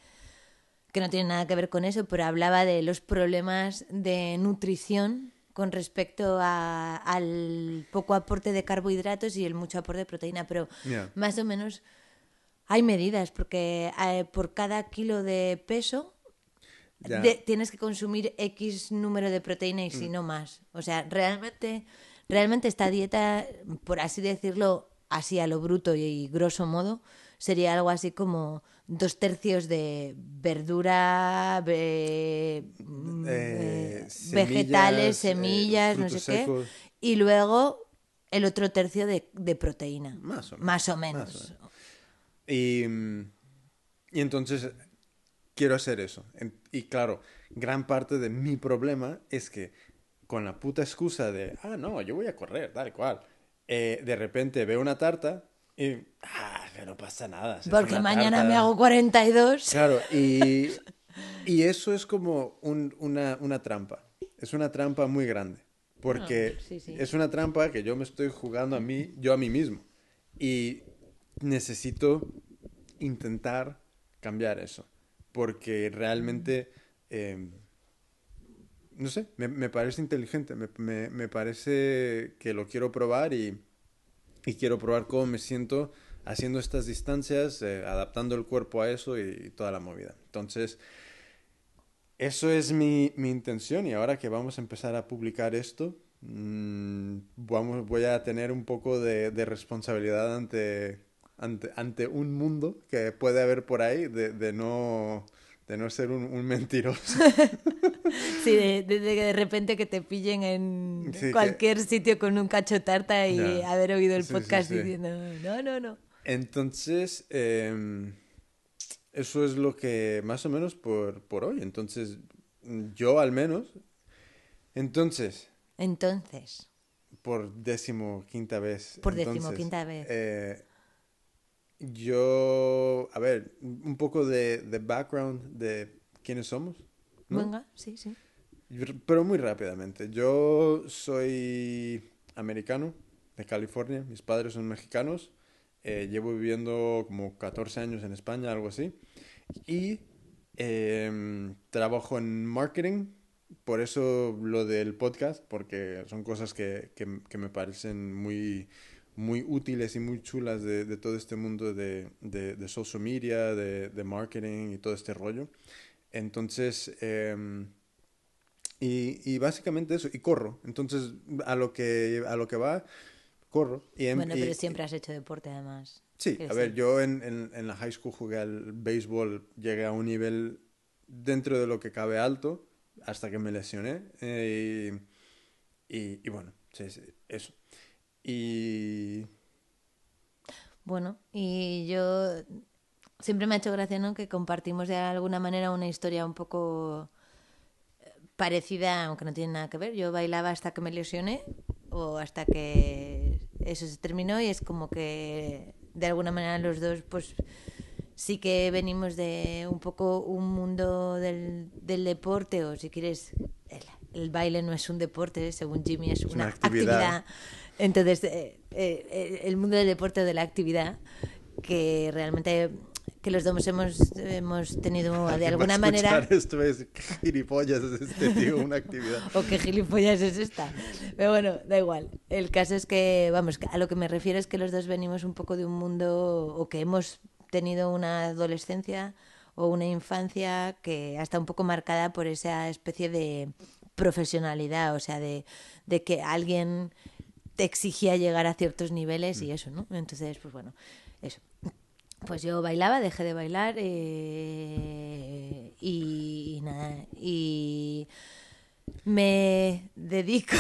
que no tiene nada que ver con eso, pero hablaba de los problemas de nutrición con respecto a- al poco aporte de carbohidratos y el mucho aporte de proteína. Pero más o menos hay medidas, porque eh, por cada kilo de peso. Mm. de- tienes que consumir X número de proteína y si no más. O sea, realmente, realmente esta dieta, por así decirlo, así a lo bruto y, grosso modo, sería algo así como dos tercios de verdura, ve- mm, Eh, eh, vegetales, semillas, semillas, eh, no sé qué, y luego el otro tercio de, de proteína. Más o menos, Más o más menos. o menos. Y, y entonces quiero hacer eso. Y claro, gran parte de mi problema es que con la puta excusa de, ah, no, yo voy a correr, tal cual, eh, de repente veo una tarta y, ah, que no pasa nada. Porque mañana tarta". me hago 42. Claro, y, y eso es como un- una, una trampa. Es una trampa muy grande. Porque Ah, sí, sí. es una trampa que yo me estoy jugando a mí, yo a mí mismo. Y necesito intentar cambiar eso. Porque realmente, eh, no sé, me, me parece inteligente. Me, me- me parece que lo quiero probar y, y quiero probar cómo me siento haciendo estas distancias, eh, adaptando el cuerpo a eso y, toda la movida. Entonces, eso es mi, mi intención y ahora que vamos a empezar a publicar esto, mm, vamos, voy a tener un poco de, de responsabilidad ante, ante, ante un mundo que puede haber por ahí de, de no, de no ser un, un mentiroso. Sí, de, de- de que de repente que te pillen en Sí, que- cualquier sitio con un cacho tarta y haber oído el Sí, podcast sí. diciendo, no, no, no. Entonces, em, eso es lo que más o menos por, por hoy. Entonces, yo al menos. Entonces, Entonces, por décimo quinta vez. Por entonces, decimoquinta vez. eh, yo, a ver, un poco de, de background de quiénes somos. ¿no? venga, sí, sí. Pero muy rápidamente. Yo soy americano de California. Mis padres son mexicanos. Eh, llevo viviendo como 14 años en España, algo así. Y em, trabajo en marketing. Por eso lo del podcast, porque son cosas que, que- que me parecen muy, muy útiles y muy chulas de, de todo este mundo de, de- de social media, de, marketing y todo este rollo. Entonces, em, y, y básicamente eso, y corro. Entonces, a lo que, a lo que va, corro. Y em- Bueno, y- pero siempre has hecho deporte además. Sí, a ver, yo en, en, en la high school jugué al béisbol, llegué a un nivel dentro de lo que cabe alto, hasta que me lesioné. eh, y, y, y bueno, sí, sí, eso. Y Bueno, y yo siempre me ha hecho gracia, ¿no? Que compartimos de alguna manera una historia un poco eh, parecida, aunque no tiene nada que ver. Yo bailaba hasta que me lesioné o hasta que eso se terminó y es como que de alguna manera los dos pues sí que venimos de un poco un mundo del, del deporte o si quieres el, el baile no es un deporte según Jimmy es, una una, actividad. actividad. Entonces eh, eh, el mundo del deporte o de la actividad que realmente que los dos hemos, hemos tenido de alguna manera Esto ¿qué gilipollas es este tío, una actividad. o qué gilipollas es esta. Pero bueno, da igual. El caso es que, vamos, a lo que me refiero es que los dos venimos un poco de un mundo o que hemos tenido una adolescencia o una infancia que está un poco marcada por esa especie de profesionalidad, o sea, de, de que alguien te exigía llegar a ciertos niveles y eso, ¿no? Entonces, pues bueno, eso. Pues yo bailaba, dejé de bailar eh, y, y nada, y me dedico.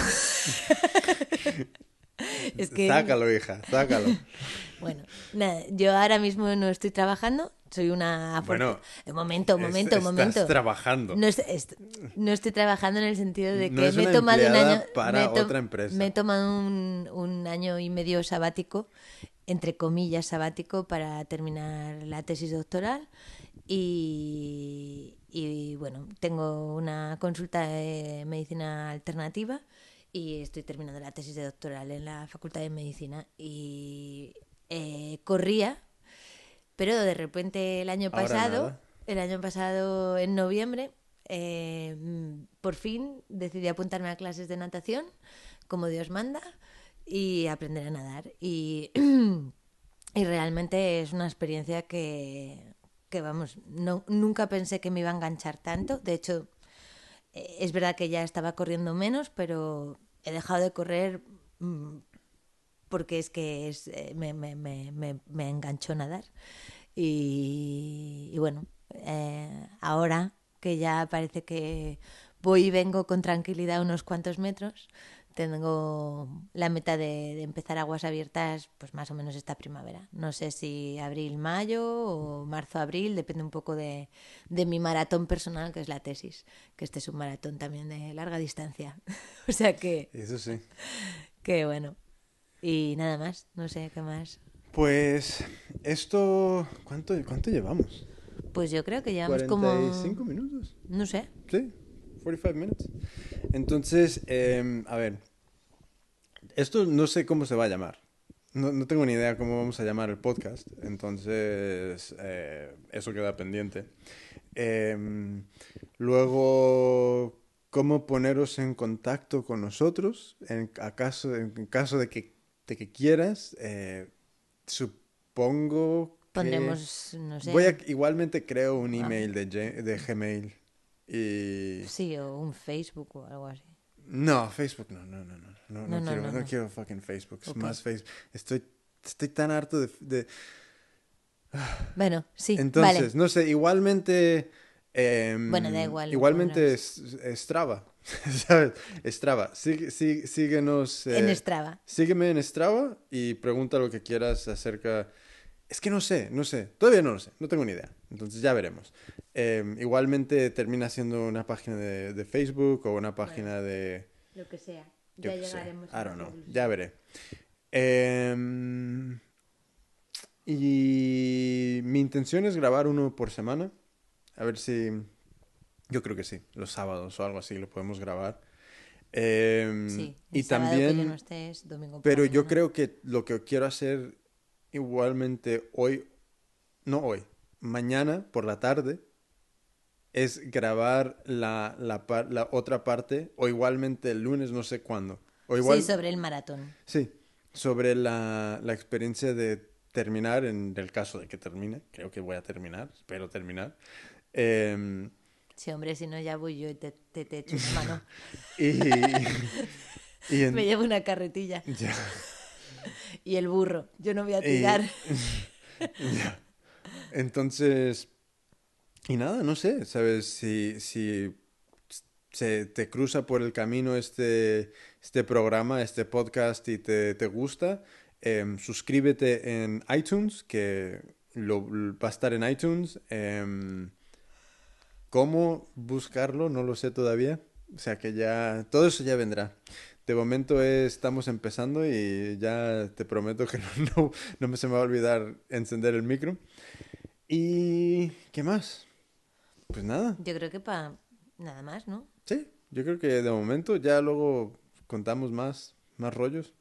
es que Sácalo, hija, sácalo. Bueno, nada, yo ahora mismo no estoy trabajando, soy una... Bueno, un momento, un momento, un estás momento. trabajando. No, est- est- no estoy trabajando en el sentido de que No me he tomado un año... para me otra empresa. Me he tomado un, un año y medio sabático, entre comillas sabático, para terminar la tesis doctoral y, y, bueno, tengo una consulta de medicina alternativa y estoy terminando la tesis de doctoral en la Facultad de Medicina y eh, corría, pero de repente el año pasado, el año pasado en noviembre, eh, por fin decidí apuntarme a clases de natación, como Dios manda, y aprender a nadar. Y, y realmente es una experiencia que, que vamos, no, nunca pensé que me iba a enganchar tanto. De hecho, eh, es verdad que ya estaba corriendo menos, pero he dejado de correr mm, porque es que es, eh, me, me, me, me, me enganchó nadar. Y, y bueno, eh, ahora que ya parece que voy y vengo con tranquilidad unos cuantos metros, tengo la meta de, de empezar aguas abiertas pues más o menos esta primavera. No sé si abril, mayo o marzo, abril, depende un poco de, de mi maratón personal, que es la tesis, que este es un maratón también de larga distancia. o sea que, Eso sí. que bueno. Y nada más, no sé qué más. Pues esto, ¿cuánto, cuánto llevamos? Pues yo creo que llevamos como... 45 minutos. No sé. Sí, 45 minutes. Entonces, em, a ver, esto no sé cómo se va a llamar. No, no tengo ni idea cómo vamos a llamar el podcast. Entonces, eh, eso queda pendiente. Em, luego, cómo poneros en contacto con nosotros en, acaso, en caso de que, de que quieras. Eh, supongo que... Pondremos, no sé. Voy a, igualmente creo un email de, de Gmail. Y... Sí, o un Facebook o algo así. No, Facebook no, no, no, no. No, no, No, quiero, no, no no. quiero fucking Facebook. Es Ok. más Facebook. Estoy, estoy tan harto de... de- Bueno, sí, Entonces, vale. no sé, igualmente... em, Bueno, da igual, Igualmente Strava. ¿Sabes? Strava. Sí, sí, síguenos. En eh, Strava. Sígueme en Strava y pregunta lo que quieras acerca... Es que no sé, no sé. Todavía no lo sé. No tengo ni idea. Entonces ya veremos. Eh, igualmente termina siendo una página de, de Facebook o una página de... Lo que sea. Ya sé. llegaremos. I don't know. Ya veré. Em, y mi intención es grabar uno por semana. A ver si... Yo creo que sí. Los sábados o algo así lo podemos grabar. Em, Sí, y también... yo no domingo Pero yo creo que lo que quiero hacer igualmente hoy, no hoy, mañana por la tarde, es grabar la, la, la otra parte, o igualmente el lunes, no sé cuándo. O igual, Sí, sobre el maratón. sí, sobre la, la experiencia de terminar, en el caso de que termine, creo que voy a terminar, espero terminar. Em, Sí, hombre, si no ya voy yo y te, te, te echo una mano. y, y en- Me llevo una carretilla. ya. Y el burro. Yo no voy a Y- tirar. Ya. Entonces, y nada, no sé, ¿sabes? Si, si se te cruza por el camino este, este programa, este podcast y te, te gusta, em, suscríbete en iTunes, que lo, va a estar en iTunes. em, ¿Cómo buscarlo? No lo sé todavía. O sea que ya, todo eso ya vendrá. De momento eh, estamos empezando y ya te prometo que no, no, no me se me va a olvidar encender el micro. ¿Y qué más? Pues nada, Yo creo que para nada más, ¿no? sí, yo creo que de momento ya luego contamos más, más rollos.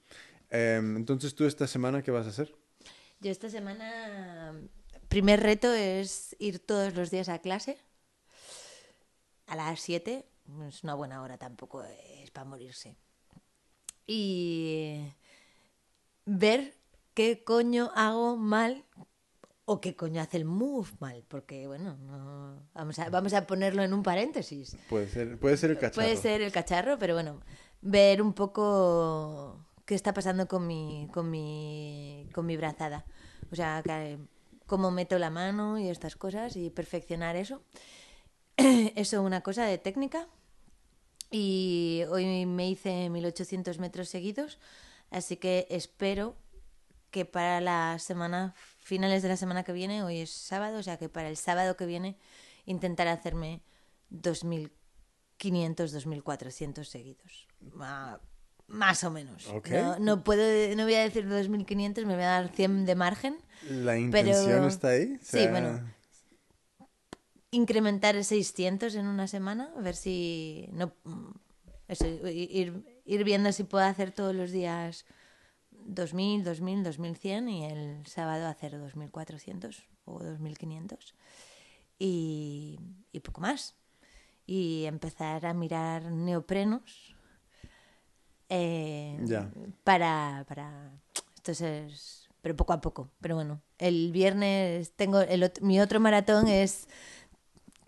Em, entonces, ¿tú esta semana qué vas a hacer? Yo esta semana, primer reto es ir todos los días a clase a las 7. Es una buena hora, tampoco es para morirse. Y ver qué coño hago mal o qué coño hace el move mal, porque bueno, no- vamos, a, vamos a ponerlo en un paréntesis. Puede ser, puede ser el cacharro. Puede ser el cacharro, pero bueno, ver un poco qué está pasando con mi, con mi, con mi brazada. O sea, cómo meto la mano y estas cosas y perfeccionar eso. Eso una cosa de técnica. Y hoy me hice 1800 metros seguidos, así que espero que para la semana, finales de la semana que viene, hoy es sábado, o sea que para el sábado que viene intentar hacerme 2.500, 2.400 seguidos. Más o menos. No, no puedo, no voy a decir 2.500, me voy a dar 100 de margen. La intención está ahí. o Sí, bueno. Incrementar 600 en una semana, a ver si... no mm, eso, ir, ir viendo si puedo hacer todos los días 2.000, 2.000, 2.100 y el sábado hacer 2.400 o 2.500 y, y poco más. Y empezar a mirar neoprenos eh, para, para... Esto es... Pero poco a poco. Pero bueno, el viernes tengo... El, mi otro maratón es...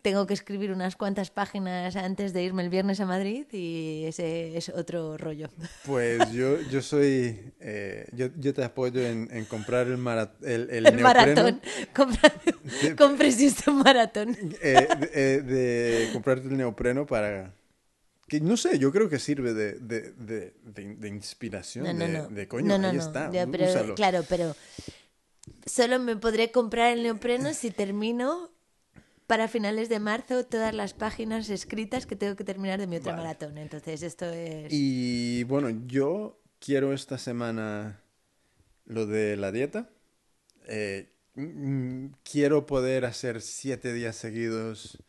Tengo que escribir unas cuantas páginas antes de irme el viernes a Madrid y ese es otro rollo. Pues yo, yo soy. eh, yo, yo te apoyo en, en comprar el, mara- el, el El maratón. Compra, De- compre si este maratón. eh, de, eh, de comprarte el neopreno para. Que no sé, yo creo que sirve de, de, de, de- de inspiración. No, no, de, no. de coño, No, no, ahí no. está. Ya, pero, úsalo. claro, pero solo me podré comprar el neopreno si termino para finales de marzo todas las páginas escritas que tengo que terminar de mi otro Vale. maratón. Entonces, esto es. Y bueno, yo quiero esta semana lo de la dieta. Eh, mm, quiero poder hacer siete días seguidos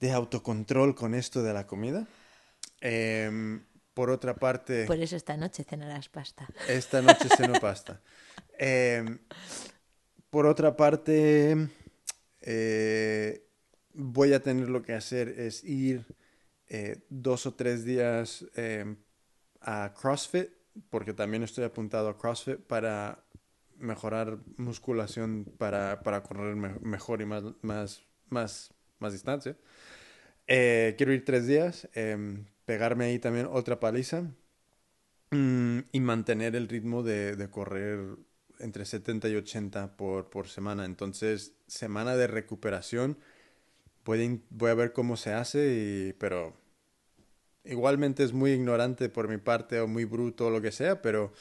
de autocontrol con esto de la comida. Em, por otra parte, Por eso esta noche cenarás pasta. esta noche ceno pasta. Em, por otra parte, eh, voy a tener lo que hacer es ir eh, dos o tres días em, a CrossFit, porque también estoy apuntado a CrossFit para mejorar musculación, para, para correr me- mejor y más, más, más, más distancia. Eh, quiero ir tres días, em, pegarme ahí también otra paliza mm, y mantener el ritmo de, de correr entre 70 y 80 por, por semana. Entonces, semana de recuperación, voy a, voy a ver cómo se hace, y, pero igualmente es muy ignorante por mi parte o muy bruto o lo que sea, pero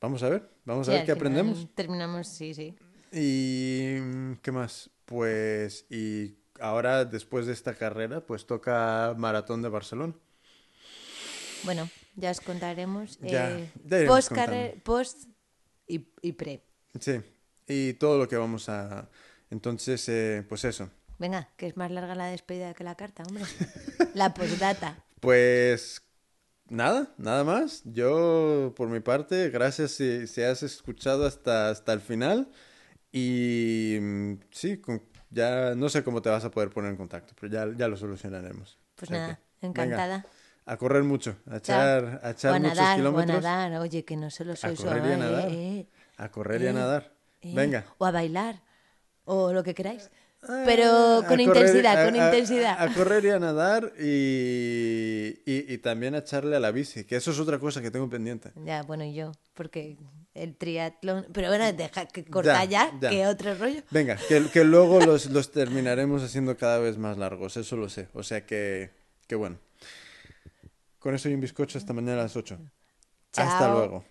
vamos a ver, vamos a Sí, ver qué aprendemos. Terminamos, sí, sí. ¿Y mm, qué más? Pues, y ahora después de esta carrera, pues toca Maratón de Barcelona. Bueno, ya os contaremos. Ya, eh, ya post, post y, y pre. Sí, y todo lo que vamos a... Entonces, eh, pues eso. Venga, que es más larga la despedida que la carta, hombre. La postdata. Pues nada, nada más. Yo, por mi parte, gracias si, si has escuchado hasta, hasta el final. Y mm, sí, con- ya no sé cómo te vas a poder poner en contacto, pero ya, ya lo solucionaremos. Pues O sea nada, que, encantada. venga, a correr mucho, a echar, a echar o a muchos nadar, o a kilómetros. nadar. Oye, que no solo soy correr y a suave, nadar. eh, A correr y a Eh, nadar. eh, Venga. O a bailar. O lo que queráis. Pero a con intensidad, a- con a- intensidad. A, a correr y a nadar y, y, y también a echarle a la bici, que eso es otra cosa que tengo pendiente. Ya, bueno, y yo, porque el triatlón... Pero bueno, deja que corta ya, Ya, ya. que otro rollo. Venga, que, que luego los, los terminaremos haciendo cada vez más largos, eso lo sé. O sea que, que bueno. Con eso y un bizcocho hasta mañana a las 8. Hasta Chao. luego.